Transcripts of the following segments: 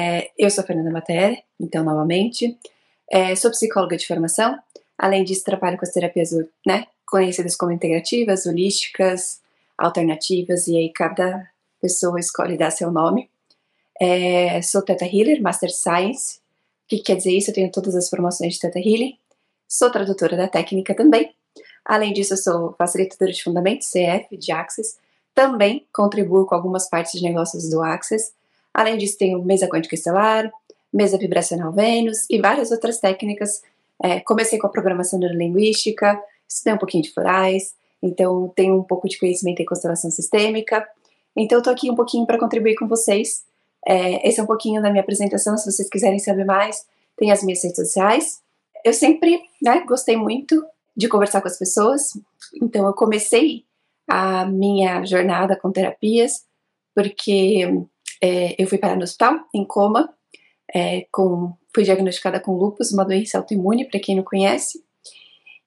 É, eu sou Fernanda Mater, então, novamente. É, sou psicóloga de formação. Além disso, trabalho com as terapias né, conhecidas como integrativas, holísticas, alternativas, e aí cada pessoa escolhe dar seu nome. É, sou Teta Healer, Master Science. O que quer dizer isso? Eu tenho todas as formações de Teta Healing. Sou tradutora da técnica também. Além disso, sou facilitadora de fundamentos, CF, de Access. Também contribuo com algumas partes de negócios do Access. Além disso, tenho mesa quântica estelar, mesa vibracional Vênus e várias outras técnicas. É, comecei com a programação neurolinguística, estudei um pouquinho de florais, então tenho um pouco de conhecimento em constelação sistêmica. Então, estou aqui um pouquinho para contribuir com vocês. É, esse é um pouquinho da minha apresentação. Se vocês quiserem saber mais, tem as minhas redes sociais. Eu sempre né, gostei muito de conversar com as pessoas, então eu comecei a minha jornada com terapias porque é, eu fui parar no hospital, em coma, é, com, fui diagnosticada com lupus, uma doença autoimune, para quem não conhece.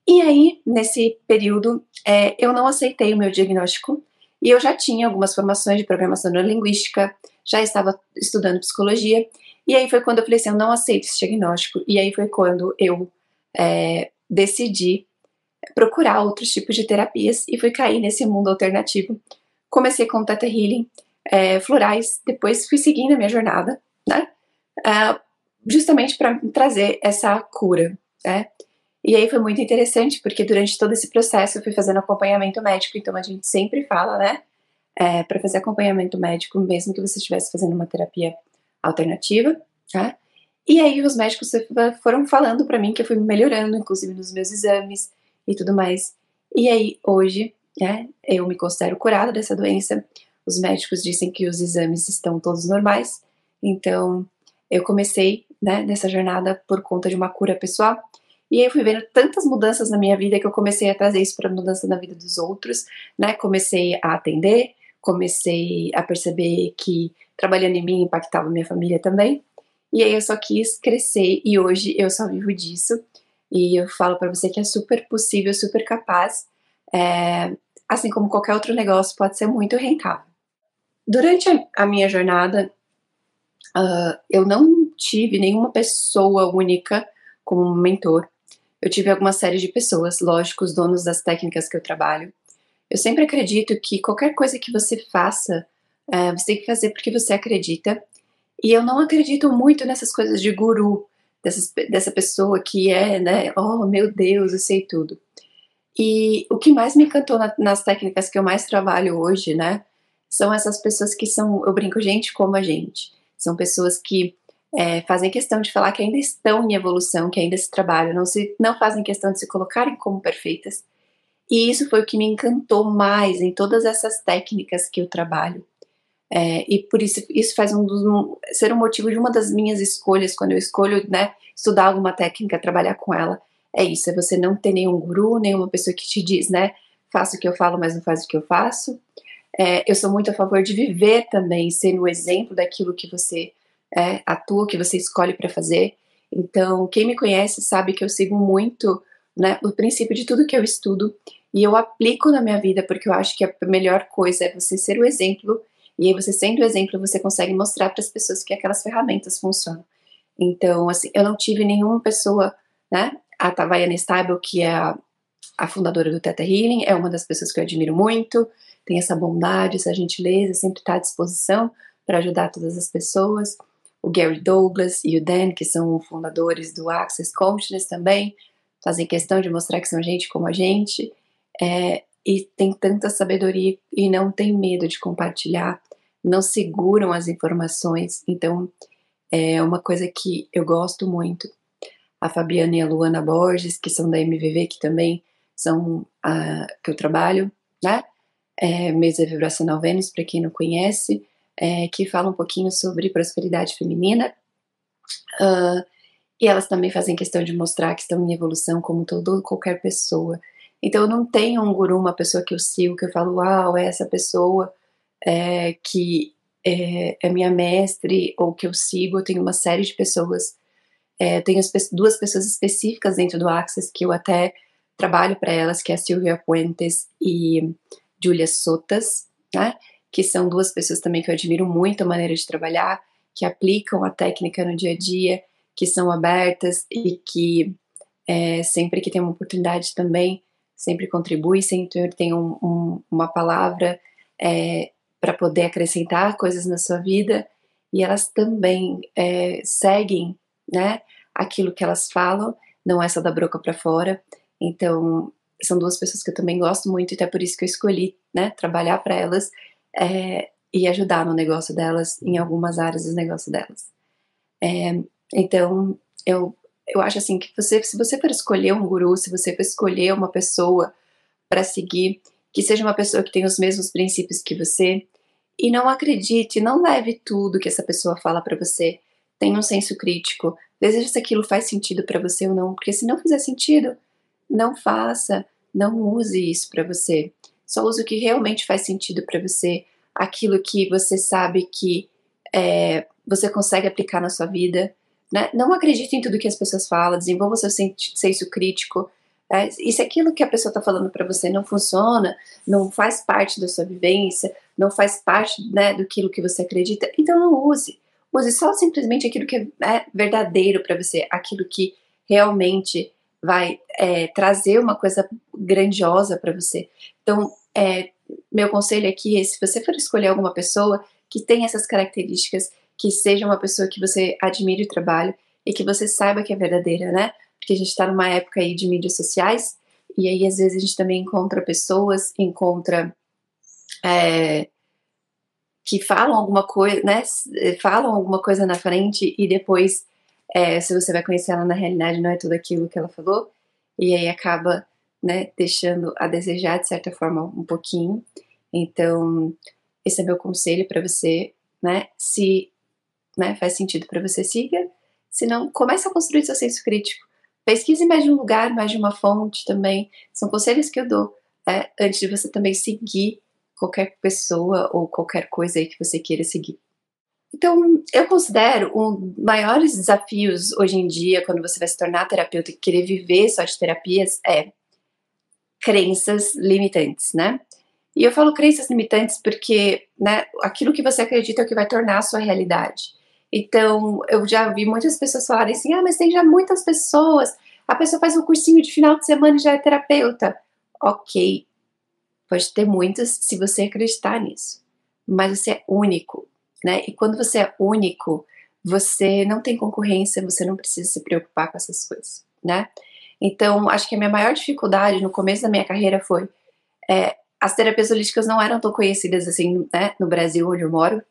E aí, nesse período, é, eu não aceitei o meu diagnóstico e eu já tinha algumas formações de programação neurolinguística, já estava estudando psicologia, e aí foi quando eu falei assim: eu não aceito esse diagnóstico. E aí foi quando eu é, decidi procurar outros tipos de terapias e fui cair nesse mundo alternativo. Comecei com Teta Healing, é, florais, depois fui seguindo a minha jornada, né? Uh, justamente para trazer essa cura, né? E aí foi muito interessante, porque durante todo esse processo eu fui fazendo acompanhamento médico, então a gente sempre fala, né? É, para fazer acompanhamento médico, mesmo que você estivesse fazendo uma terapia alternativa, tá? E aí os médicos foram falando para mim que eu fui melhorando, inclusive nos meus exames e tudo mais. E aí hoje, né, eu me considero curada dessa doença. Os médicos dizem que os exames estão todos normais, então eu comecei né, nessa jornada por conta de uma cura pessoal. E aí eu fui vendo tantas mudanças na minha vida que eu comecei a trazer isso para mudança na vida dos outros, né? Comecei a atender, comecei a perceber que trabalhando em mim impactava minha família também. E aí eu só quis crescer e hoje eu só vivo disso. E eu falo para você que é super possível, super capaz. É, assim como qualquer outro negócio, pode ser muito rentável. Durante a minha jornada, Uh, eu não tive nenhuma pessoa única como mentor. Eu tive alguma série de pessoas, lógico, os donos das técnicas que eu trabalho. Eu sempre acredito que qualquer coisa que você faça, uh, você tem que fazer porque você acredita. E eu não acredito muito nessas coisas de guru, dessas, dessa pessoa que é, né, oh meu Deus, eu sei tudo. E o que mais me encantou na, nas técnicas que eu mais trabalho hoje, né, são essas pessoas que são, eu brinco, gente como a gente são pessoas que é, fazem questão de falar que ainda estão em evolução, que ainda se trabalham, não, se, não fazem questão de se colocarem como perfeitas. E isso foi o que me encantou mais em todas essas técnicas que eu trabalho. É, e por isso, isso faz um dos, ser um motivo de uma das minhas escolhas quando eu escolho né, estudar alguma técnica, trabalhar com ela. É isso, é você não ter nenhum guru, nenhuma pessoa que te diz, né, faça o que eu falo, mas não faz o que eu faço. É, eu sou muito a favor de viver também, sendo o exemplo daquilo que você é, atua, que você escolhe para fazer. Então, quem me conhece sabe que eu sigo muito né, o princípio de tudo que eu estudo e eu aplico na minha vida porque eu acho que a melhor coisa é você ser o exemplo e aí você sendo o exemplo você consegue mostrar para as pessoas que aquelas ferramentas funcionam. Então, assim, eu não tive nenhuma pessoa, né? A Tavayana Stable, que é a, a fundadora do Theta Healing, é uma das pessoas que eu admiro muito tem essa bondade, essa gentileza, sempre está à disposição para ajudar todas as pessoas. O Gary Douglas e o Dan, que são fundadores do Access Consciousness também, fazem questão de mostrar que são gente como a gente, é, e tem tanta sabedoria e não tem medo de compartilhar, não seguram as informações, então é uma coisa que eu gosto muito. A Fabiana e a Luana Borges, que são da MVV, que também são a, que eu trabalho, né? É, Mesa Vibracional Vênus, para quem não conhece, é, que fala um pouquinho sobre prosperidade feminina. Uh, e elas também fazem questão de mostrar que estão em evolução como todo qualquer pessoa. Então eu não tenho um guru, uma pessoa que eu sigo, que eu falo, uau, é essa pessoa é, que é, é, minha mestre ou que eu sigo. Eu tenho uma série de pessoas, é, tenho duas pessoas específicas dentro do Access que eu até trabalho para elas, que é a Silvia Puentes e Julia Sotas, né? Que são duas pessoas também que eu admiro muito a maneira de trabalhar. que aplicam a técnica no dia a dia, que são abertas e que é, sempre que tem uma oportunidade também, sempre contribui, sempre tem um, um, uma palavra é, para poder acrescentar coisas na sua vida e elas também é, seguem, né, aquilo que elas falam, não é só da boca para fora. Então, são duas pessoas que eu também gosto muito e até por isso que eu escolhi, né, trabalhar para elas é, e ajudar no negócio delas, em algumas áreas do negócio delas. É, então, eu, eu acho assim que você, se você for escolher um guru, se você for escolher uma pessoa para seguir, que seja uma pessoa que tenha os mesmos princípios que você, e não acredite, não leve tudo que essa pessoa fala para você. Tenha um senso crítico. Veja se aquilo faz sentido para você ou não, porque se não fizer sentido, não faça, não use isso para você. Só use o que realmente faz sentido para você, aquilo que você sabe que é, você consegue aplicar na sua vida. Né? Não acredite em tudo que as pessoas falam, desenvolva seu senso crítico. É, e se aquilo que a pessoa está falando para você não funciona, não faz parte da sua vivência, não faz parte né, do que você acredita, então não use. Use só simplesmente aquilo que é verdadeiro para você, aquilo que realmente vai é, trazer uma coisa grandiosa para você. Então, é, meu conselho aqui é: se você for escolher alguma pessoa que tenha essas características, que seja uma pessoa que você admire o trabalho e que você saiba que é verdadeira, né? Porque a gente está numa época aí de mídias sociais e aí às vezes a gente também encontra pessoas, encontra é, que falam alguma coisa, né? Falam alguma coisa na frente e depois, é, se você vai conhecer ela na realidade, não é tudo aquilo que ela falou e aí acaba né, deixando a desejar de certa forma um pouquinho. Então, esse é meu conselho para você, né? Se né, faz sentido para você, siga. Se não, comece a construir seu senso crítico. Pesquise mais de um lugar, mais de uma fonte também. São conselhos que eu dou é, antes de você também seguir qualquer pessoa ou qualquer coisa aí que você queira seguir. Então, eu considero um dos maiores desafios hoje em dia, quando você vai se tornar terapeuta e querer viver só de terapias, é crenças limitantes, né? E eu falo crenças limitantes porque, né, aquilo que você acredita é o que vai tornar a sua realidade. Então, eu já vi muitas pessoas falarem assim: ah, mas tem já muitas pessoas, a pessoa faz um cursinho de final de semana e já é terapeuta. Ok, pode ter muitas se você acreditar nisso, mas você é único, né? E quando você é único, você não tem concorrência, você não precisa se preocupar com essas coisas, né? Então, acho que a minha maior dificuldade no começo da minha carreira foi é, as terapias holísticas não eram tão conhecidas assim, né, no Brasil, onde eu moro,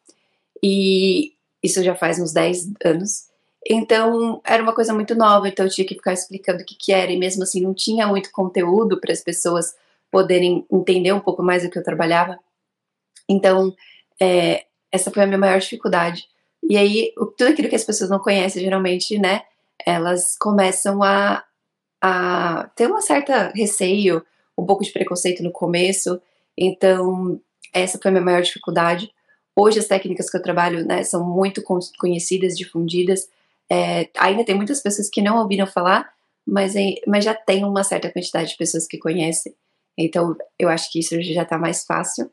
e isso já faz uns 10 anos. Então, era uma coisa muito nova, então eu tinha que ficar explicando o que, que era, e mesmo assim não tinha muito conteúdo para as pessoas poderem entender um pouco mais do que eu trabalhava. Então, é, essa foi a minha maior dificuldade. E aí, tudo aquilo que as pessoas não conhecem, geralmente, né, elas começam a, a ter uma certa receio, um pouco de preconceito no começo. Então, essa foi a minha maior dificuldade. Hoje as técnicas que eu trabalho né, são muito conhecidas, difundidas. É, ainda tem muitas pessoas que não ouviram falar, mas, mas já tem uma certa quantidade de pessoas que conhecem. Então, eu acho que isso já está mais fácil.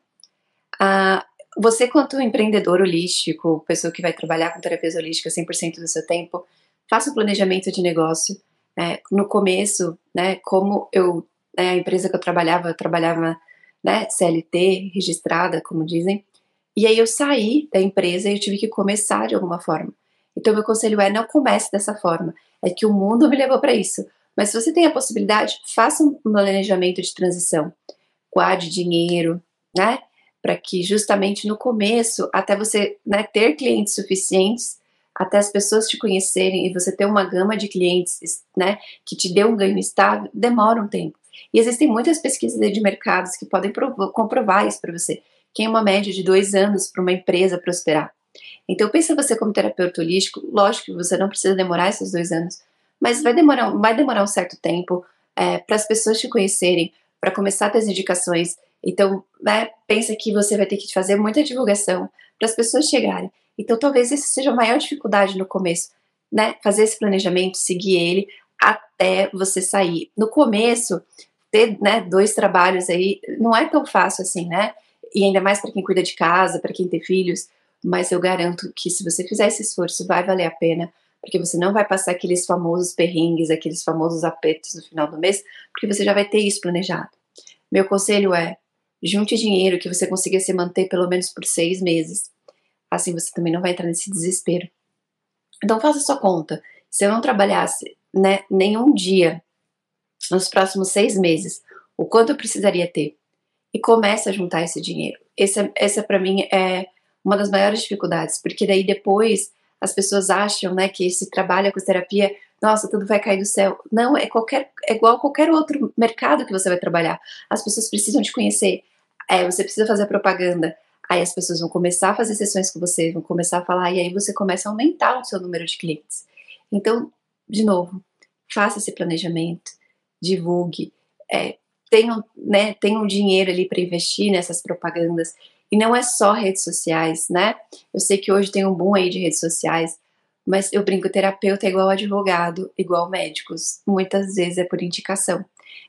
Ah, você, quanto empreendedor holístico, pessoa que vai trabalhar com terapia holística 100% do seu tempo, faça o um planejamento de negócio, é, no começo, né, como eu, né, a empresa que eu trabalhava, eu trabalhava, né, CLT, registrada, como dizem, e aí eu saí da empresa e eu tive que começar de alguma forma. Então meu conselho é não comece dessa forma, é que o mundo me levou para isso. Mas se você tem a possibilidade, faça um planejamento de transição, guarde dinheiro, né, para que justamente no começo, até você né, ter clientes suficientes até as pessoas te conhecerem e você ter uma gama de clientes, né, que te dê um ganho estável, demora um tempo. E existem muitas pesquisas de mercados que podem comprovar isso para você, que é uma média de dois anos para uma empresa prosperar. Então, pensa você como terapeuta holístico, lógico que você não precisa demorar esses dois anos, mas vai demorar, vai demorar um certo tempo é, para as pessoas te conhecerem, para começar a ter as indicações. Então, né, pensa que você vai ter que fazer muita divulgação para as pessoas chegarem. Então, talvez essa seja a maior dificuldade no começo, né? Fazer esse planejamento, seguir ele até você sair. No começo, ter né, dois trabalhos aí não é tão fácil assim, né? E ainda mais para quem cuida de casa, para quem tem filhos, mas eu garanto que se você fizer esse esforço, vai valer a pena, porque você não vai passar aqueles famosos perrengues, aqueles famosos apertos no final do mês, porque você já vai ter isso planejado. Meu conselho é: junte dinheiro que você consiga se manter pelo menos por seis meses. Assim você também não vai entrar nesse desespero. Então faça sua conta. Se eu não trabalhasse né, nenhum dia nos próximos seis meses, o quanto eu precisaria ter? E comece a juntar esse dinheiro. Essa, essa para mim é uma das maiores dificuldades, porque daí depois as pessoas acham, né, que esse trabalho com terapia, nossa, tudo vai cair do céu. Não, é qualquer, é igual qualquer outro mercado que você vai trabalhar. As pessoas precisam te conhecer. É, você precisa fazer propaganda. Aí as pessoas vão começar a fazer sessões com você, vão começar a falar, e aí você começa a aumentar o seu número de clientes. Então, de novo, faça esse planejamento, divulgue, é, tenham, né, tenham dinheiro ali para investir nessas propagandas. E não é só redes sociais, né? Eu sei que hoje tem um boom aí de redes sociais, mas eu brinco, terapeuta é igual advogado, igual médicos. Muitas vezes é por indicação.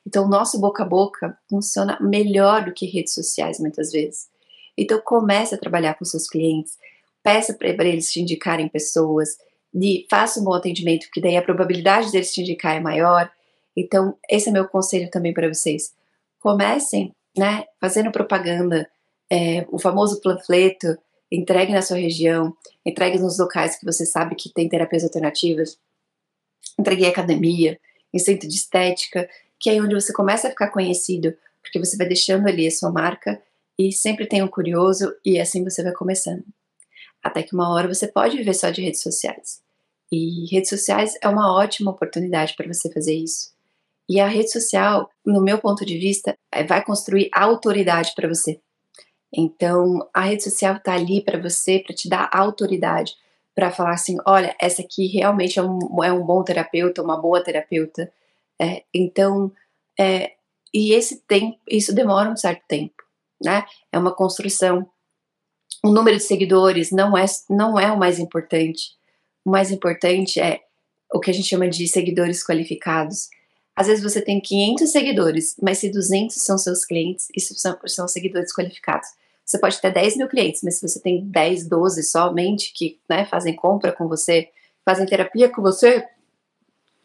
Então, o nosso boca a boca funciona melhor do que redes sociais, muitas vezes. Então, comece a trabalhar com seus clientes, peça para eles te indicarem pessoas, de, faça um bom atendimento, porque daí a probabilidade deles te indicar é maior. Então, esse é meu conselho também para vocês. Comecem, né, fazendo propaganda, é, o famoso panfleto, entregue na sua região, entregue nos locais que você sabe que tem terapias alternativas, entregue em academia, em centro de estética, que é onde você começa a ficar conhecido, porque você vai deixando ali a sua marca e sempre tem um curioso e assim você vai começando. Até que uma hora você pode viver só de redes sociais. E redes sociais é uma ótima oportunidade para você fazer isso. E a rede social, no meu ponto de vista, é, vai construir autoridade para você. Então, a rede social está ali para você, para te dar autoridade, para falar assim: olha, essa aqui realmente é um, é um bom terapeuta, uma boa terapeuta. É, então, é, e esse tempo, isso demora um certo tempo, né? É uma construção. O número de seguidores não é, não é o mais importante. O mais importante é o que a gente chama de seguidores qualificados às vezes você tem 500 seguidores, mas se 200 são seus clientes, isso são, são seguidores qualificados. Você pode ter 10 mil clientes, mas se você tem 10, 12 somente que né, fazem compra com você, fazem terapia com você,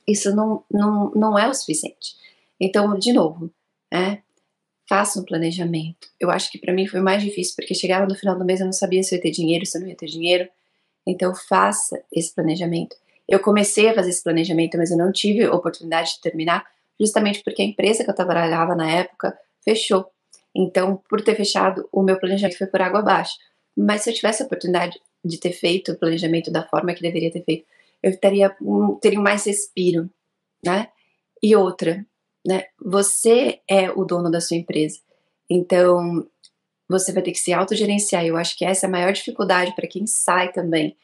isso não, não, não é o suficiente. Então, de novo, né, faça um planejamento. Eu acho que para mim foi mais difícil, porque chegava no final do mês eu não sabia se eu ia ter dinheiro, se eu não ia ter dinheiro. Então, faça esse planejamento. Eu comecei a fazer esse planejamento, mas eu não tive oportunidade de terminar, justamente porque a empresa que eu trabalhava na época fechou. Então, por ter fechado, o meu planejamento foi por água abaixo. Mas se eu tivesse a oportunidade de ter feito o planejamento da forma que deveria ter feito, eu teria, teria mais respiro, né? E outra, né? Você é o dono da sua empresa. Então, você vai ter que se autogerenciar. Eu acho que essa é a maior dificuldade para quem sai também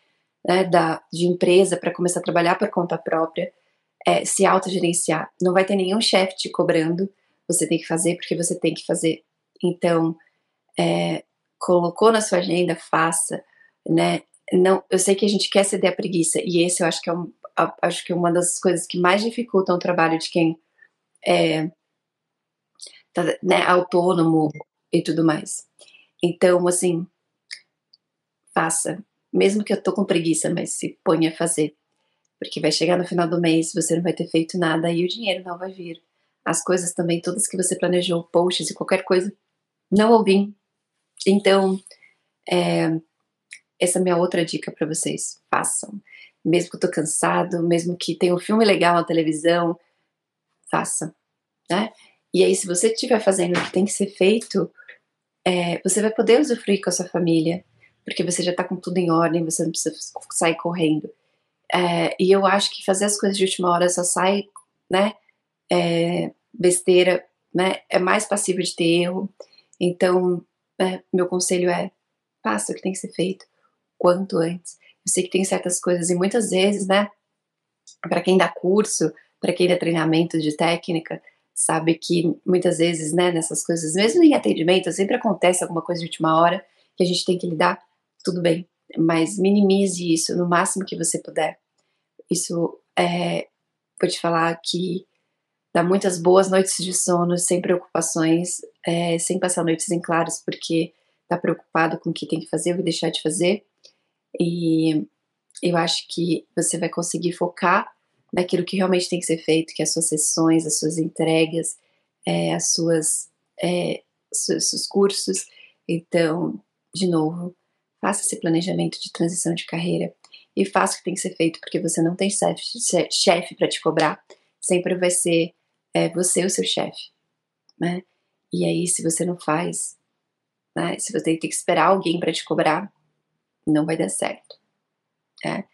né, da, de empresa para começar a trabalhar por conta própria, é, se autogerenciar. Não vai ter nenhum chefe te cobrando, você tem que fazer porque você tem que fazer. Então, é, colocou na sua agenda, faça, né? Não, eu sei que a gente quer ceder a preguiça e esse eu acho que é um, acho que é uma das coisas que mais dificultam o trabalho de quem é tá, né, autônomo e tudo mais. Então, assim, faça, mesmo que eu tô com preguiça, mas se ponha a fazer. Porque vai chegar no final do mês, você não vai ter feito nada e o dinheiro não vai vir. As coisas também, todas que você planejou, posts e qualquer coisa, não ouvir. Então, é, essa é minha outra dica para vocês. Façam. Mesmo que eu tô cansado, mesmo que tenha um filme legal na televisão, faça. Né? E aí, se você estiver fazendo o que tem que ser feito, é, você vai poder usufruir com a sua família porque você já tá com tudo em ordem, você não precisa sair correndo. É, e eu acho que fazer as coisas de última hora só sai, né, é, besteira, né, é mais passível de ter erro. Então, é, meu conselho é, faça o que tem que ser feito quanto antes. Eu sei que tem certas coisas e muitas vezes, né, para quem dá curso, para quem dá treinamento de técnica, sabe que muitas vezes, né, nessas coisas, mesmo em atendimento, sempre acontece alguma coisa de última hora que a gente tem que lidar tudo bem, mas minimize isso no máximo que você puder. Isso é, vou te falar que dá muitas boas noites de sono, sem preocupações, é, sem passar noites em claros, porque tá preocupado com o que tem que fazer ou deixar de fazer. E eu acho que você vai conseguir focar naquilo que realmente tem que ser feito, que é as suas sessões, as suas entregas, é, as suas, é, seus cursos. Então, de novo, faça esse planejamento de transição de carreira e faça o que tem que ser feito, porque você não tem chefe para te cobrar. Sempre vai ser é, você o seu chefe, né? E aí, se você não faz, né? Se você tem que esperar alguém para te cobrar, não vai dar certo. Né?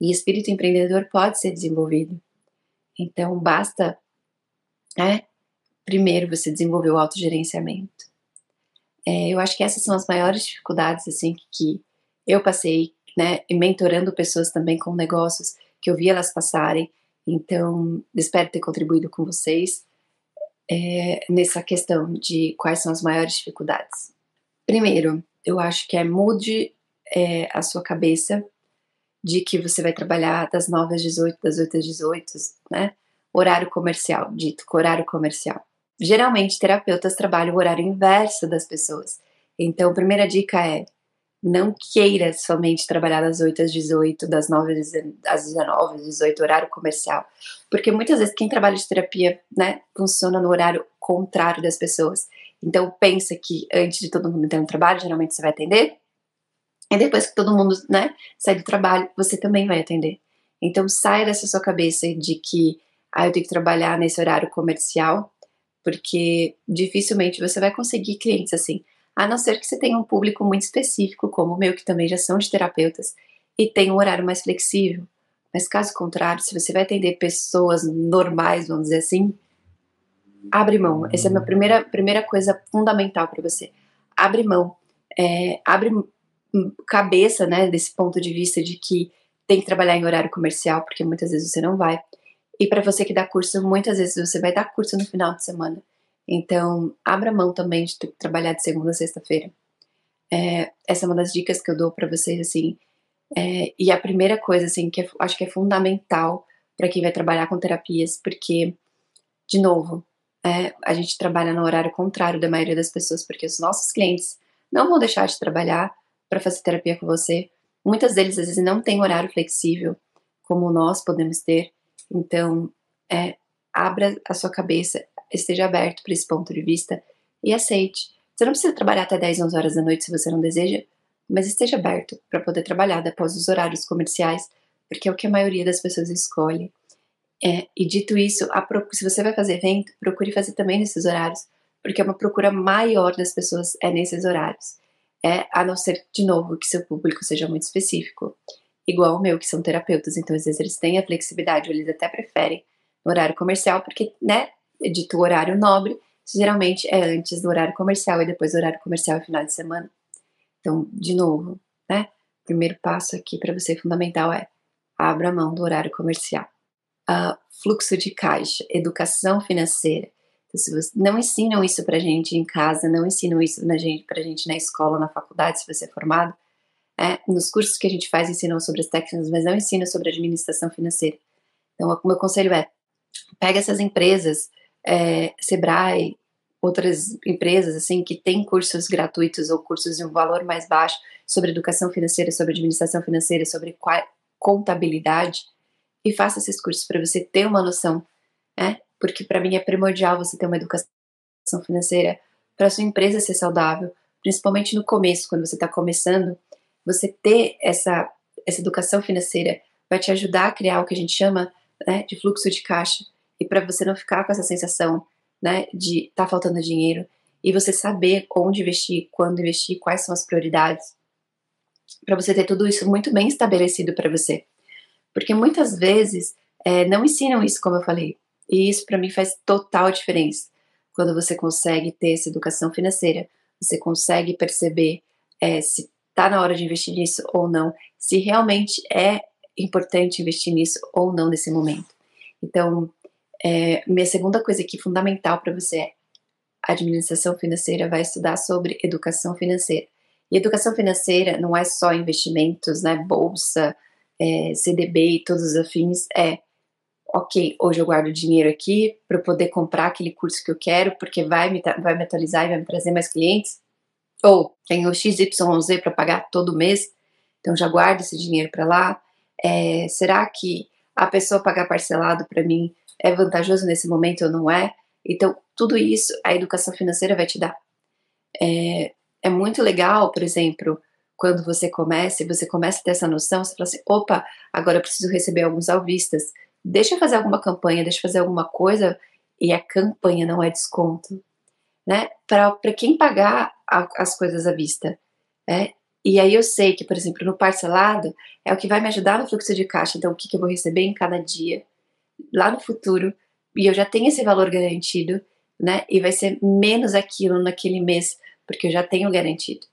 E espírito empreendedor pode ser desenvolvido. Então, basta, né? Primeiro, você desenvolver o autogerenciamento. É, eu acho que essas são as maiores dificuldades, assim, que eu passei, né? E mentorando pessoas também com negócios, que eu vi elas passarem. Então, espero ter contribuído com vocês é, nessa questão de quais são as maiores dificuldades. Primeiro, eu acho que é mude é, a sua cabeça de que você vai trabalhar das 9 às 18, das 8 às 18, né? Horário comercial, dito horário comercial. Geralmente, terapeutas trabalham o horário inverso das pessoas. Então, a primeira dica é não queira somente trabalhar das 8 às 18, das 9 às 19, às 18, horário comercial. Porque muitas vezes quem trabalha de terapia, né, funciona no horário contrário das pessoas. Então pensa que antes de todo mundo ter um trabalho, geralmente você vai atender. E depois que todo mundo, né, sai do trabalho, você também vai atender. Então saia dessa sua cabeça de que ah, eu tenho que trabalhar nesse horário comercial, porque dificilmente você vai conseguir clientes assim. A não ser que você tenha um público muito específico, como o meu, que também já são de terapeutas, e tenha um horário mais flexível. Mas caso contrário, se você vai atender pessoas normais, vamos dizer assim, abre mão. Essa é a minha primeira, primeira coisa fundamental para você. Abre mão. É, abre cabeça, né, desse ponto de vista de que tem que trabalhar em horário comercial, porque muitas vezes você não vai. E para você que dá curso, muitas vezes você vai dar curso no final de semana. Então, abra mão também de trabalhar de segunda a sexta-feira. É, essa é uma das dicas que eu dou para vocês, assim. É, e a primeira coisa, assim, que eu acho que é fundamental para quem vai trabalhar com terapias, porque, de novo, é, a gente trabalha no horário contrário da maioria das pessoas, porque os nossos clientes não vão deixar de trabalhar para fazer terapia com você. Muitas deles, às vezes, não têm horário flexível, como nós podemos ter. Então, é, abra a sua cabeça, esteja aberto para esse ponto de vista e aceite. Você não precisa trabalhar até 10, 11 horas da noite se você não deseja, mas esteja aberto para poder trabalhar após os horários comerciais, porque é o que a maioria das pessoas escolhe. É, e dito isso, se você vai fazer evento, procure fazer também nesses horários, porque é uma procura maior das pessoas é nesses horários. É, a não ser, de novo, que seu público seja muito específico. Igual o meu, que são terapeutas, então às vezes eles têm a flexibilidade, ou eles até preferem no horário comercial, porque, né, dito horário nobre, geralmente é antes do horário comercial e depois do horário comercial e final de semana. Então, de novo, né? O primeiro passo aqui para você fundamental é abra mão do horário comercial. Uh, fluxo de caixa, educação financeira. Se não ensinam isso pra gente em casa, não ensinam isso na gente, pra gente na escola, na faculdade, se você é formado. É, nos cursos que a gente faz ensinam sobre as técnicas, mas não ensinam sobre administração financeira. Então, o meu conselho é, pega essas empresas é, Sebrae, outras empresas assim que têm cursos gratuitos ou cursos de um valor mais baixo sobre educação financeira, sobre administração financeira, sobre contabilidade e faça esses cursos para você ter uma noção, né? Porque para mim é primordial você ter uma educação financeira para sua empresa ser saudável, principalmente no começo, quando você está começando, você ter essa essa educação financeira vai te ajudar a criar o que a gente chama né, de fluxo de caixa e para você não ficar com essa sensação, né, de tá faltando dinheiro e você saber onde investir, quando investir, quais são as prioridades, para você ter tudo isso muito bem estabelecido para você, porque muitas vezes é, não ensinam isso, como eu falei, e isso para mim faz total diferença quando você consegue ter essa educação financeira, você consegue perceber é, se tá na hora de investir nisso ou não, se realmente é importante investir nisso ou não nesse momento. Então, é, minha segunda coisa aqui fundamental para você é a administração financeira vai estudar sobre educação financeira. E educação financeira não é só investimentos, né, bolsa, é, CDB e todos os afins, é ok, hoje eu guardo dinheiro aqui para poder comprar aquele curso que eu quero, porque vai me, vai me atualizar e vai me trazer mais clientes, ou tenho XYZ para pagar todo mês, Então já guardo esse dinheiro para lá. É, será que a pessoa pagar parcelado para mim é vantajoso nesse momento ou não é? Então tudo isso a educação financeira vai te dar. É, é muito legal, por exemplo, quando você começa e você começa a ter essa noção, você fala assim, opa, agora eu preciso receber alguns alvistas. Deixa eu fazer alguma campanha, deixa eu fazer alguma coisa e a campanha não é desconto, né? Para quem pagar a, as coisas à vista, né? E aí eu sei que, por exemplo, no parcelado é o que vai me ajudar no fluxo de caixa. Então, o que, que eu vou receber em cada dia, lá no futuro, e eu já tenho esse valor garantido, né? E vai ser menos aquilo naquele mês, porque eu já tenho garantido.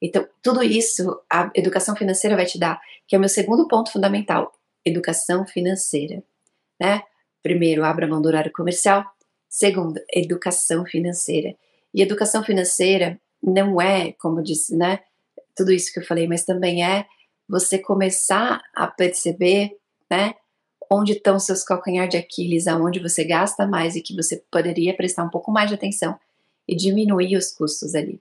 Então, tudo isso a educação financeira vai te dar, que é o meu segundo ponto fundamental, educação financeira, né? Primeiro, abra mão do horário comercial. Segundo, educação financeira. E educação financeira não é, como eu disse, né? Tudo isso que eu falei, mas também é você começar a perceber, né? Onde estão seus calcanhar de Aquiles, aonde você gasta mais e que você poderia prestar um pouco mais de atenção e diminuir os custos ali,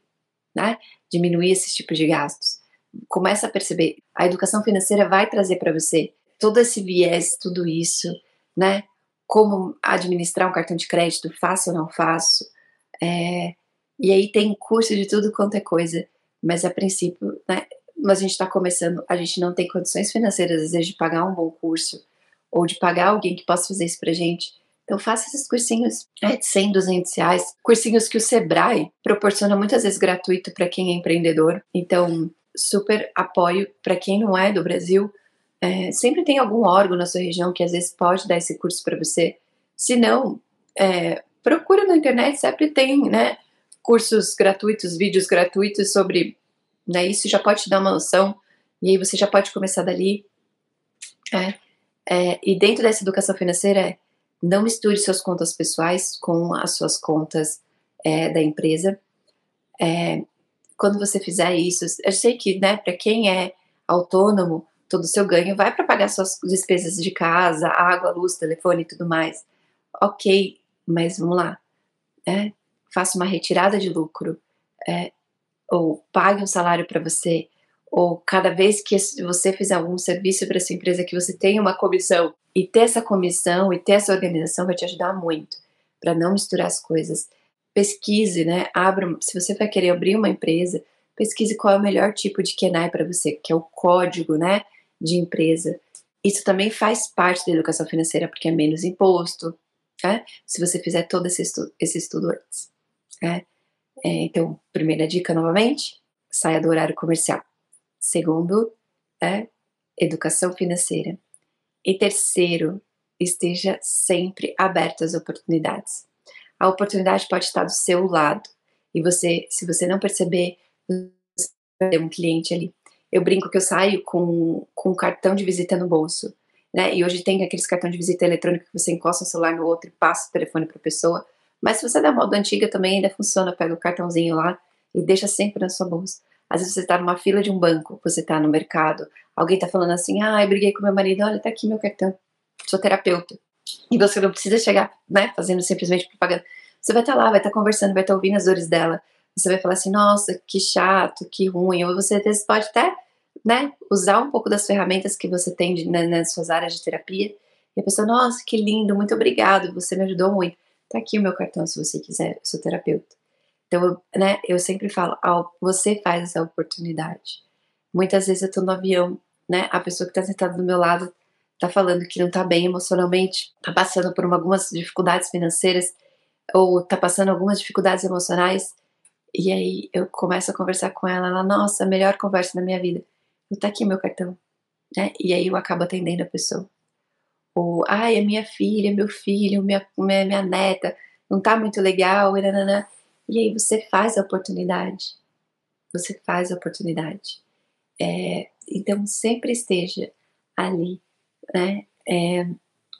né? Diminuir esses tipos de gastos. Começa a perceber, a educação financeira vai trazer para você todo esse viés, tudo isso, né? como administrar um cartão de crédito, faço ou não faço. É, e aí tem curso de tudo quanto é coisa, mas a princípio, né, mas a gente está começando, a gente não tem condições financeiras, às vezes, de pagar um bom curso, ou de pagar alguém que possa fazer isso pra gente. Então faça esses cursinhos é, de 100, 200 reais, cursinhos que o Sebrae proporciona muitas vezes gratuito para quem é empreendedor. Então, super apoio para quem não é do Brasil, é, sempre tem algum órgão na sua região que às vezes pode dar esse curso para você. Se não, é, procura na internet, sempre tem, né? Cursos gratuitos, vídeos gratuitos sobre né, isso já pode te dar uma noção e aí você já pode começar dali. É, é, e dentro dessa educação financeira, não misture suas contas pessoais com as suas contas é, da empresa. É, quando você fizer isso, eu sei que, né, para quem é autônomo, todo o seu ganho vai para pagar suas despesas de casa, água, luz, telefone e tudo mais. Ok, mas vamos lá. É, faça uma retirada de lucro, é, ou pague um salário para você, ou cada vez que você fizer algum serviço para essa empresa que você tenha uma comissão. E ter essa comissão e ter essa organização vai te ajudar muito para não misturar as coisas. Pesquise, né? Abra, se você vai querer abrir uma empresa, pesquise qual é o melhor tipo de KENAI para você, que é o código, né? De empresa. Isso também faz parte da educação financeira, porque é menos imposto, né? se você fizer todo esse estudo, esse estudo antes. Né? É, então, primeira dica novamente, saia do horário comercial. Segundo, é educação financeira. E terceiro, esteja sempre aberto às oportunidades. A oportunidade pode estar do seu lado e você, se você não perceber, você vai ter um cliente ali eu brinco que eu saio com, com um cartão de visita no bolso. Né? E hoje tem aqueles cartões de visita eletrônico que você encosta o celular no outro e passa o telefone para a pessoa. Mas se você der modo antiga também ainda funciona, pega o cartãozinho lá e deixa sempre na sua bolsa. Às vezes você está numa fila de um banco, você está no mercado, alguém está falando assim, ah, eu briguei com meu marido, olha, tá aqui meu cartão, sou terapeuta. E você não precisa chegar, né, fazendo simplesmente propaganda. Você vai estar tá lá, vai estar tá conversando, vai estar tá ouvindo as dores dela. Você vai falar assim, nossa, que chato, que ruim. Ou você às vezes pode até né, usar um pouco das ferramentas que você tem de, né, nas suas áreas de terapia. E a pessoa, nossa, que lindo, muito obrigado, você me ajudou muito. Tá aqui o meu cartão se você quiser, eu sou terapeuta. Então, né, eu sempre falo, você faz essa oportunidade. Muitas vezes eu tô no avião, né, a pessoa que tá sentada do meu lado tá falando que não tá bem emocionalmente, tá passando por uma, algumas dificuldades financeiras, ou tá passando algumas dificuldades emocionais, e aí eu começo a conversar com ela, ela, nossa, melhor conversa da minha vida tá aqui meu cartão, né? E aí eu acabo atendendo a pessoa. Ou, ai, a minha filha, meu filho, minha, minha, minha neta, não tá muito legal, nanana. e aí você faz a oportunidade. Você faz a oportunidade. É, então sempre esteja ali, né? É,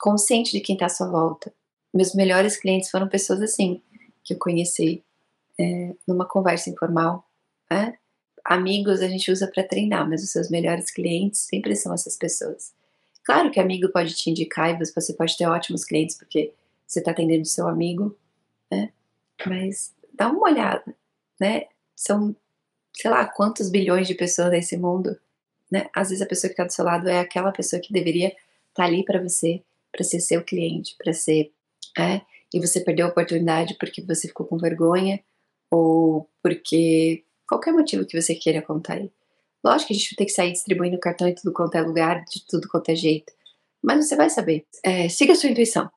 consciente de quem está à sua volta. Meus melhores clientes foram pessoas assim, que eu conheci é, numa conversa informal, né? amigos a gente usa para treinar, mas os seus melhores clientes sempre são essas pessoas. Claro que amigo pode te indicar e você pode ter ótimos clientes porque você está atendendo seu amigo, né? Mas dá uma olhada, né? São, sei lá, quantos bilhões de pessoas nesse mundo. né? Às vezes a pessoa que está do seu lado é aquela pessoa que deveria estar tá ali para você, para ser seu cliente, para ser, é, e você perdeu a oportunidade porque você ficou com vergonha ou porque qualquer motivo que você queira contar aí. Lógico que a gente vai ter que sair distribuindo cartão em tudo quanto é lugar, de tudo quanto é jeito, mas você vai saber. É, siga a sua intuição.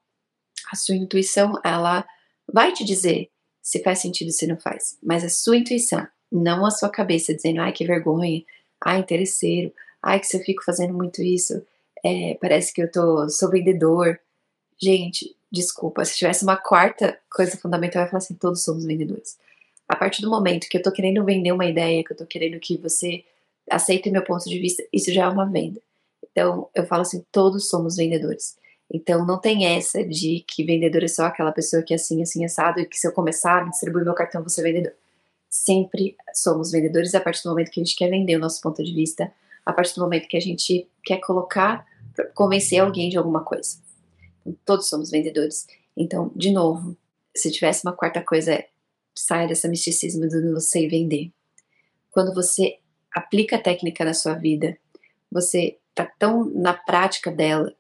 A sua intuição, ela vai te dizer se faz sentido, se não faz, mas a sua intuição, não a sua cabeça dizendo, ai que vergonha, ai interesseiro, ai que se eu fico fazendo muito isso, é, parece que eu tô, sou vendedor. Gente, desculpa, se tivesse uma quarta coisa fundamental, eu ia falar assim, todos somos vendedores. A partir do momento que eu tô querendo vender uma ideia, que eu tô querendo que você aceite meu ponto de vista, isso já é uma venda. Então, eu falo assim, todos somos vendedores. Então, não tem essa de que vendedor é só aquela pessoa que é assim, assim, assado, e que se eu começar a distribuir meu cartão, vou ser vendedor sempre somos vendedores a partir do momento que a gente quer vender o nosso ponto de vista, a partir do momento que a gente quer colocar, convencer alguém de alguma coisa. Então, todos somos vendedores. Então, de novo, se tivesse uma quarta coisa, é saia dessa misticismo de você vender. Quando você aplica a técnica na sua vida, você tá tão na prática dela,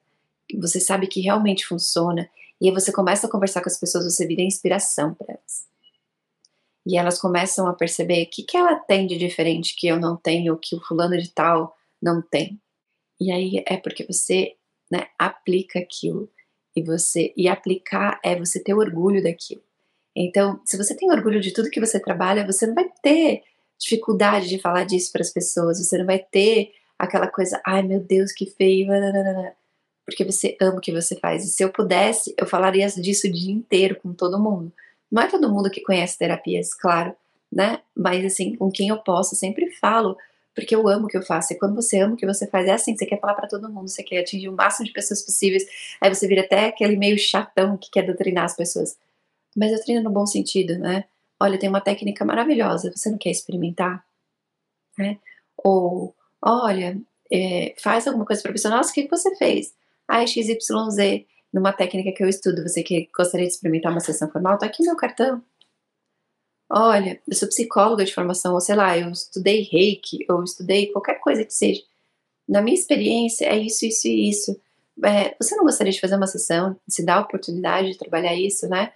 você sabe que realmente funciona, e aí você começa a conversar com as pessoas, você vira inspiração para elas e elas começam a perceber o que, que ela tem de diferente que eu não tenho, que o fulano de tal não tem. E aí é porque você né, aplica aquilo. E você e aplicar é você ter orgulho daquilo. Então, se você tem orgulho de tudo que você trabalha, você não vai ter dificuldade de falar disso para as pessoas, você não vai ter aquela coisa, ai meu Deus, que feio, porque você ama o que você faz. E se eu pudesse, eu falaria disso o dia inteiro com todo mundo. Não é todo mundo que conhece terapias, claro, né? Mas assim, com quem eu posso, eu sempre falo, porque eu amo o que eu faço. E quando você ama o que você faz, é assim, você quer falar para todo mundo, você quer atingir o máximo de pessoas possíveis. Aí você vira até aquele meio chatão que quer doutrinar as pessoas. Mas eu treino no bom sentido, né? Olha, tem uma técnica maravilhosa, você não quer experimentar? Né? Ou, olha, é, faz alguma coisa para nossa, o que você fez? Ah, XYZ numa técnica que eu estudo, você que gostaria de experimentar uma sessão formal, tá aqui meu cartão. Olha, eu sou psicóloga de formação, ou sei lá, eu estudei reiki, ou estudei qualquer coisa que seja. Na minha experiência, é isso, isso e isso. É, você não gostaria de fazer uma sessão, se dar a oportunidade de trabalhar isso, né?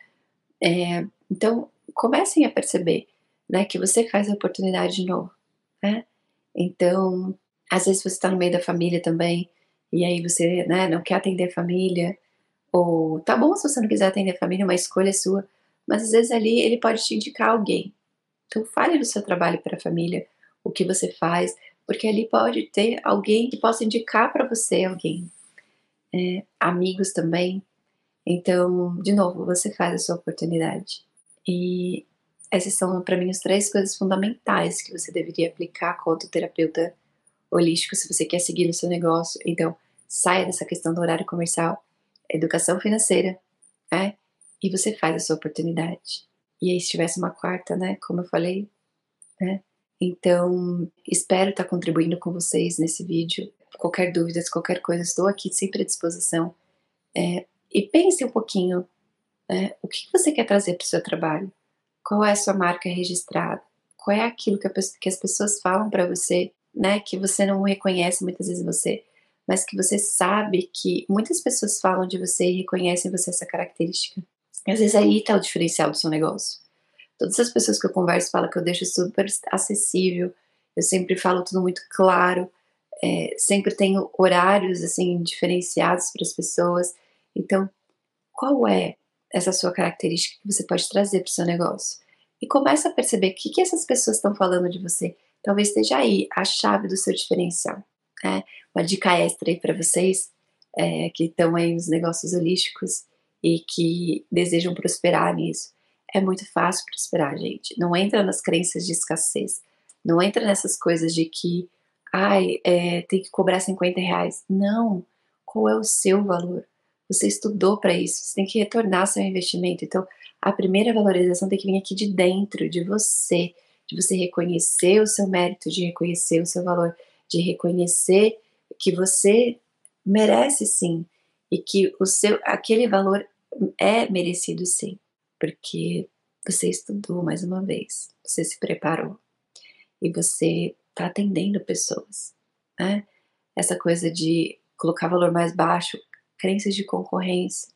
É, então, comecem a perceber né, que você faz a oportunidade de novo, né? Então, às vezes você está no meio da família também, e aí você né, não quer atender a família, ou tá bom se você não quiser atender a família, uma escolha é sua, mas às vezes ali ele pode te indicar alguém. Então fale do seu trabalho para a família, o que você faz, porque ali pode ter alguém que possa indicar para você alguém. É, amigos também. Então, de novo, você faz a sua oportunidade. E essas são, para mim, as três coisas fundamentais que você deveria aplicar como terapeuta holístico se você quer seguir no seu negócio. Então, saia dessa questão do horário comercial educação financeira, né? E você faz a sua oportunidade. E aí, se tivesse uma quarta, né? Como eu falei, né? Então, espero estar contribuindo com vocês nesse vídeo. Qualquer dúvida, qualquer coisa, estou aqui sempre à disposição. É, e pense um pouquinho né, o que você quer trazer para o seu trabalho. Qual é a sua marca registrada? Qual é aquilo que, que as pessoas falam para você, né? Que você não reconhece muitas vezes você mas que você sabe que muitas pessoas falam de você e reconhecem você essa característica. Às vezes aí está o diferencial do seu negócio. Todas as pessoas que eu converso falam que eu deixo super acessível, eu sempre falo tudo muito claro, é, sempre tenho horários assim diferenciados para as pessoas. Então, qual é essa sua característica que você pode trazer para o seu negócio? E começa a perceber o que, que essas pessoas estão falando de você. Talvez esteja aí a chave do seu diferencial. Né? Uma dica extra aí para vocês é, que estão aí nos negócios holísticos e que desejam prosperar nisso. É muito fácil prosperar, gente. Não entra nas crenças de escassez. Não entra nessas coisas de que, ai, é, tem que cobrar 50 reais. Não. Qual é o seu valor? Você estudou para isso. Você tem que retornar seu investimento. Então, a primeira valorização tem que vir aqui de dentro, de você, de você reconhecer o seu mérito, de reconhecer o seu valor, de reconhecer que você merece sim e que o seu aquele valor é merecido sim, porque você estudou mais uma vez, você se preparou e você está atendendo pessoas. né? Essa coisa de colocar valor mais baixo, crenças de concorrência.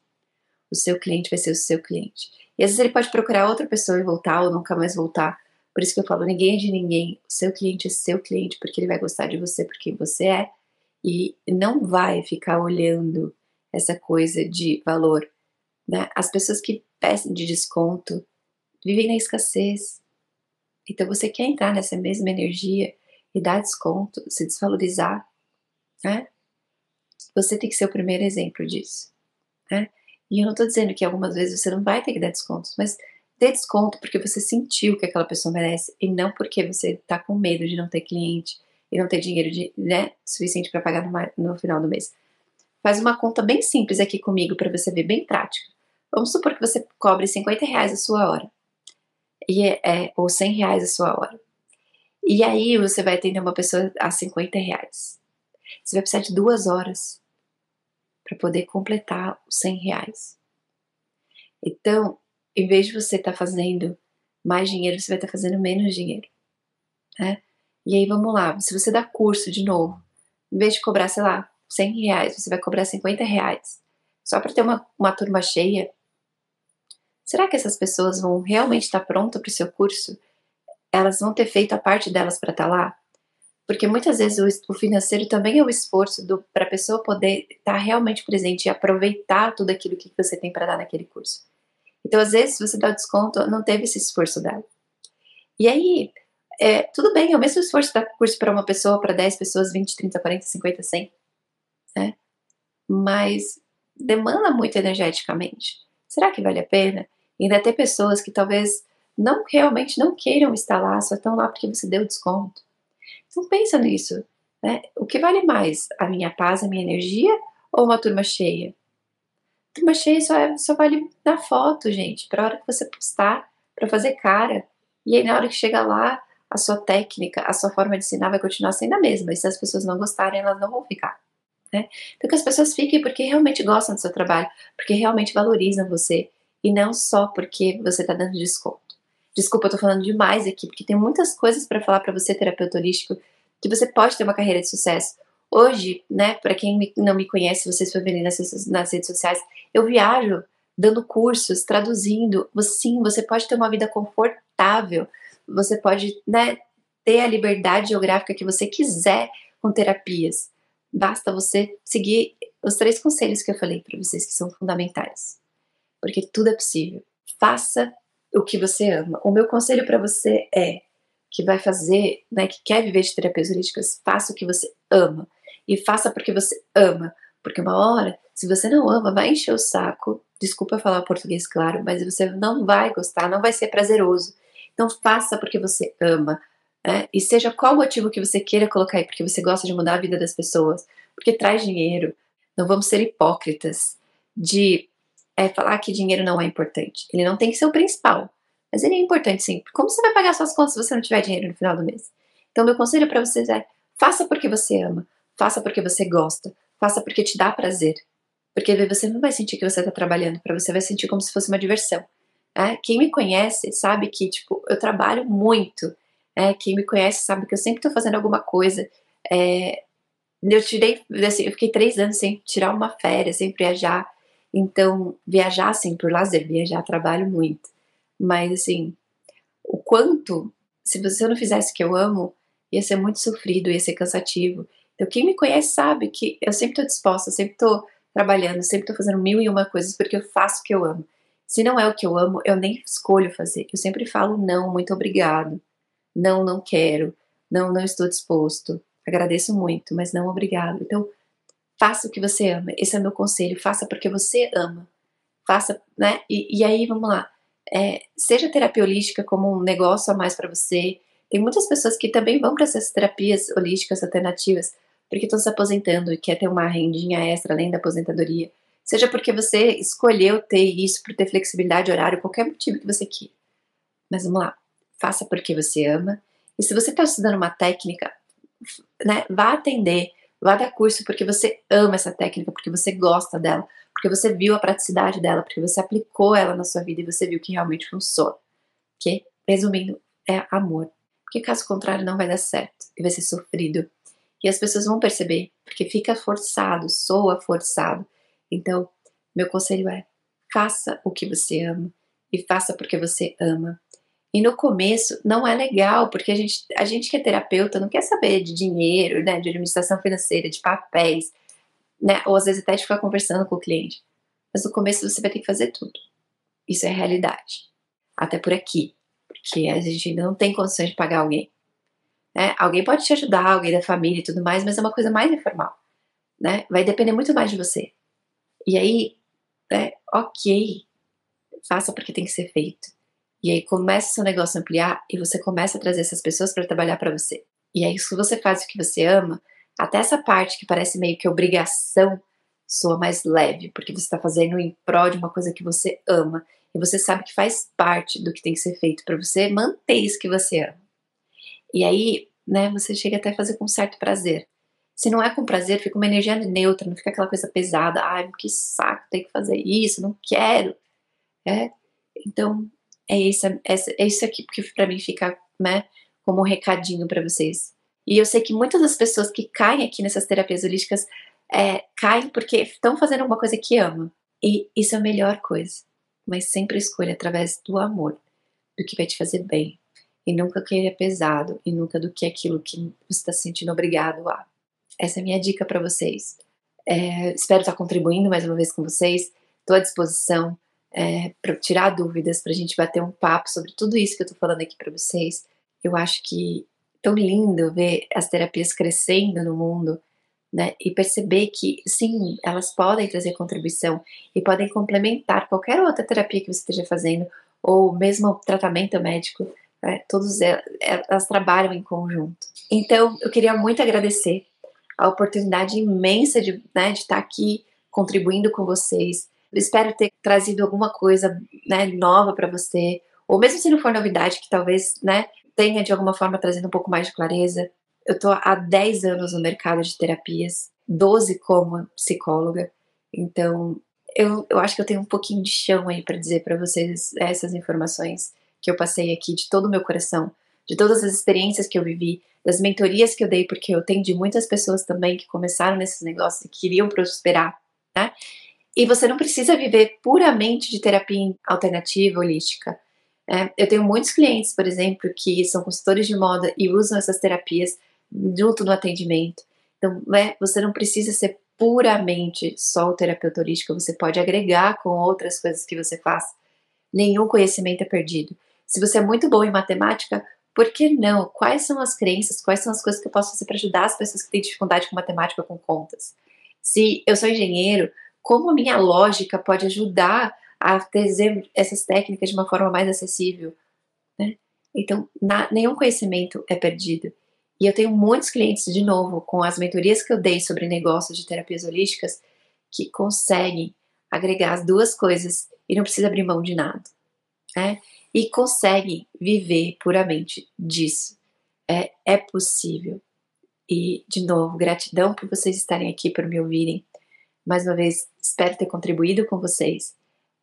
O seu cliente vai ser o seu cliente. E às vezes ele pode procurar outra pessoa e voltar ou nunca mais voltar. Por isso que eu falo, ninguém é de ninguém. O seu cliente é seu cliente porque ele vai gostar de você porque você é e não vai ficar olhando essa coisa de valor. Né? As pessoas que pedem de desconto vivem na escassez. Então você quer entrar nessa mesma energia e dar desconto, se desvalorizar, né? Você tem que ser o primeiro exemplo disso, né? E eu não estou dizendo que algumas vezes você não vai ter que dar descontos, mas dê desconto porque você sentiu que aquela pessoa merece e não porque você está com medo de não ter cliente e não ter dinheiro de, né, suficiente para pagar no, no, final do mês. Faz uma conta bem simples aqui comigo para você ver, bem prática. Vamos supor que você cobre 50 reais a sua hora, e é, é, ou 100 reais a sua hora. E aí você vai atender uma pessoa a 50 reais. Você vai precisar de duas horas para poder completar os 100 reais. Então, em vez de você estar tá fazendo mais dinheiro, você vai estar tá fazendo menos dinheiro. Né? E aí vamos lá, se você dá curso de novo, em vez de cobrar, sei lá, 100 reais, você vai cobrar 50 reais, só para ter uma, uma turma cheia, será que essas pessoas vão realmente estar tá prontas para o seu curso? Elas vão ter feito a parte delas para estar tá lá? Porque muitas vezes o, o financeiro também é o esforço para a pessoa poder estar tá realmente presente e aproveitar tudo aquilo que você tem para dar naquele curso. Então, às vezes, você dá o desconto, não teve esse esforço dela. E aí, é, tudo bem, é o mesmo esforço dar curso para uma pessoa, para 10 pessoas, 20, 30, 40, 50, 100, né? Mas demanda muito energeticamente. Será que vale a pena? E ainda ter pessoas que talvez não realmente não queiram lá, só estão lá porque você deu desconto. Então pensa nisso, né? O que vale mais? A minha paz, a minha energia ou uma turma cheia? Turma cheia só, é, só vale na foto, gente, para hora que você postar, para fazer cara. E aí na hora que chega lá, a sua técnica, a sua forma de ensinar vai continuar sendo a mesma. E se as pessoas não gostarem, elas não vão ficar. Né? Então que as pessoas fiquem porque realmente gostam do seu trabalho, porque realmente valorizam você e não só porque você está dando desconto. Desculpa, eu tô falando demais aqui, porque tem muitas coisas para falar para você, terapeuta holístico, que você pode ter uma carreira de sucesso. Hoje, né, para quem não me conhece, vocês for verem nas, nas redes sociais, eu viajo dando cursos, traduzindo. Sim, você pode ter uma vida confortável você pode né, ter a liberdade geográfica que você quiser com terapias. Basta você seguir os três conselhos que eu falei para vocês, que são fundamentais. Porque tudo é possível. Faça o que você ama. O meu conselho para você é que vai fazer, né, que quer viver de terapias holísticas, faça o que você ama. E faça porque você ama. Porque uma hora, se você não ama, vai encher o saco. Desculpa falar português claro, mas você não vai gostar, não vai ser prazeroso. Então faça porque você ama. Né? E seja qual motivo que você queira colocar aí, porque você gosta de mudar a vida das pessoas, porque traz dinheiro. Não vamos ser hipócritas de é, falar que dinheiro não é importante. Ele não tem que ser o principal, mas ele é importante sim. Como você vai pagar suas contas se você não tiver dinheiro no final do mês? Então, meu conselho para vocês é: faça porque você ama, faça porque você gosta, faça porque te dá prazer. Porque você não vai sentir que você está trabalhando, para você vai sentir como se fosse uma diversão. É, quem me conhece sabe que, tipo, eu trabalho muito. É, quem me conhece sabe que eu sempre estou fazendo alguma coisa. É, eu tirei, assim, eu fiquei três anos sem tirar uma férias, sem viajar. Então, viajar, assim, por lazer, viajar, trabalho muito. Mas, assim, o quanto, se você não fizesse o que eu amo, ia ser muito sofrido, ia ser cansativo. Então, quem me conhece sabe que eu sempre estou disposta, sempre estou trabalhando, sempre estou fazendo mil e uma coisas porque eu faço o que eu amo. Se não é o que eu amo, eu nem escolho fazer. Eu sempre falo não, muito obrigado. Não, não quero. Não, não estou disposto. Agradeço muito, mas não obrigado. Então, faça o que você ama. Esse é o meu conselho. Faça porque você ama. Faça, né? E, e aí, vamos lá. É, seja terapia holística como um negócio a mais para você. Tem muitas pessoas que também vão para essas terapias holísticas alternativas porque estão se aposentando e quer ter uma rendinha extra além da aposentadoria seja porque você escolheu ter isso, por ter flexibilidade horário, qualquer motivo que você queira. Mas vamos lá, faça porque você ama. E se você está estudando uma técnica, né, vá atender, vá dar curso porque você ama essa técnica, porque você gosta dela, porque você viu a praticidade dela, porque você aplicou ela na sua vida e você viu que realmente funciona. Que, resumindo, é amor. Porque caso contrário não vai dar certo e vai ser sofrido. E as pessoas vão perceber, porque fica forçado, soa forçado. Então, meu conselho é: faça o que você ama e faça porque você ama. E no começo não é legal, porque a gente, a gente que é terapeuta não quer saber de dinheiro, né, de administração financeira, de papéis, né, ou às vezes até de ficar conversando com o cliente. Mas no começo você vai ter que fazer tudo. Isso é realidade. Até por aqui, porque a gente ainda não tem condições de pagar alguém. Né? Alguém pode te ajudar, alguém da família e tudo mais, mas é uma coisa mais informal. Né? Vai depender muito mais de você. E aí, né, ok, faça porque tem que ser feito. E aí começa o seu negócio a ampliar e você começa a trazer essas pessoas para trabalhar para você. E aí, se você faz o que você ama, até essa parte que parece meio que obrigação soa mais leve, porque você está fazendo em prol de uma coisa que você ama e você sabe que faz parte do que tem que ser feito para você manter isso que você ama. E aí, né, você chega até a fazer com certo prazer. Se não é com prazer, fica uma energia neutra, não fica aquela coisa pesada. Ai, que saco, tem que fazer isso, não quero. É? Então, é isso, é, é isso aqui que para mim fica, né, como um recadinho para vocês. E eu sei que muitas das pessoas que caem aqui nessas terapias holísticas é, caem porque estão fazendo alguma coisa que amam. E isso é a melhor coisa. Mas sempre escolha através do amor, do que vai te fazer bem. E nunca que ele é pesado, e nunca do que é aquilo que você está se sentindo obrigado a. Essa é a minha dica para vocês. É, espero estar contribuindo mais uma vez com vocês. Estou à disposição é, para tirar dúvidas, para a gente bater um papo sobre tudo isso que eu estou falando aqui para vocês. Eu acho que é tão lindo ver as terapias crescendo no mundo, né? E perceber que sim, elas podem trazer contribuição e podem complementar qualquer outra terapia que você esteja fazendo, ou mesmo tratamento médico. Né? Todos elas, elas trabalham em conjunto. Então, eu queria muito agradecer a oportunidade imensa de, né, de estar aqui contribuindo com vocês. Espero ter trazido alguma coisa né, nova para você, ou mesmo se não for novidade, que talvez né, tenha de alguma forma trazendo um pouco mais de clareza. Eu tô há 10 anos no mercado de terapias, 12 como psicóloga, então eu, eu acho que eu tenho um pouquinho de chão aí para dizer para vocês essas informações que eu passei aqui de todo o meu coração, de todas as experiências que eu vivi, das mentorias que eu dei, porque eu tenho de muitas pessoas também que começaram nesses negócios e queriam prosperar, né? E você não precisa viver puramente de terapia alternativa, holística. É, eu tenho muitos clientes, por exemplo, que são consultores de moda e usam essas terapias junto no atendimento. Então, né, você não precisa ser puramente só o terapeuta holístico, você pode agregar com outras coisas que você faz. Nenhum conhecimento é perdido. Se você é muito bom em matemática, por que não? Quais são as crenças? Quais são as coisas que eu posso fazer para ajudar as pessoas que têm dificuldade com matemática, com contas? Se eu sou engenheiro, como a minha lógica pode ajudar a trazer essas técnicas de uma forma mais acessível? Né? Então, na, nenhum conhecimento é perdido. E eu tenho muitos clientes, de novo, com as mentorias que eu dei sobre negócios de terapias holísticas, que conseguem agregar as duas coisas e não precisa abrir mão de nada. Né? e conseguem viver puramente disso. É, é possível. E, de novo, gratidão por vocês estarem aqui, por me ouvirem. Mais uma vez, espero ter contribuído com vocês.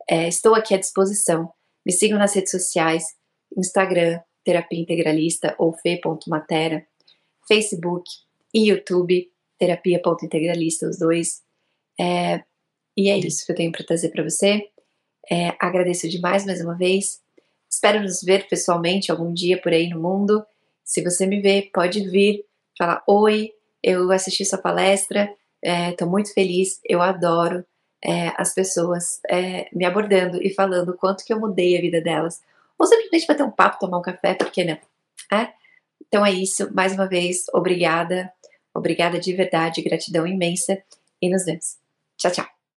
É, estou aqui à disposição. Me sigam nas redes sociais: Instagram, Terapia Integralista ou fe.matera, Facebook e YouTube, terapia.integralista, os dois. É, e é isso que eu tenho para trazer para você. É, agradeço demais mais uma vez. Espero nos ver pessoalmente algum dia por aí no mundo. Se você me vê, pode vir, falar: Oi, eu assisti sua palestra, estou é, muito feliz, eu adoro é, as pessoas é, me abordando e falando o quanto que eu mudei a vida delas. Ou simplesmente bater um papo, tomar um café, por que não? É? Então é isso, mais uma vez, obrigada, obrigada de verdade, gratidão imensa e nos vemos. Tchau, tchau.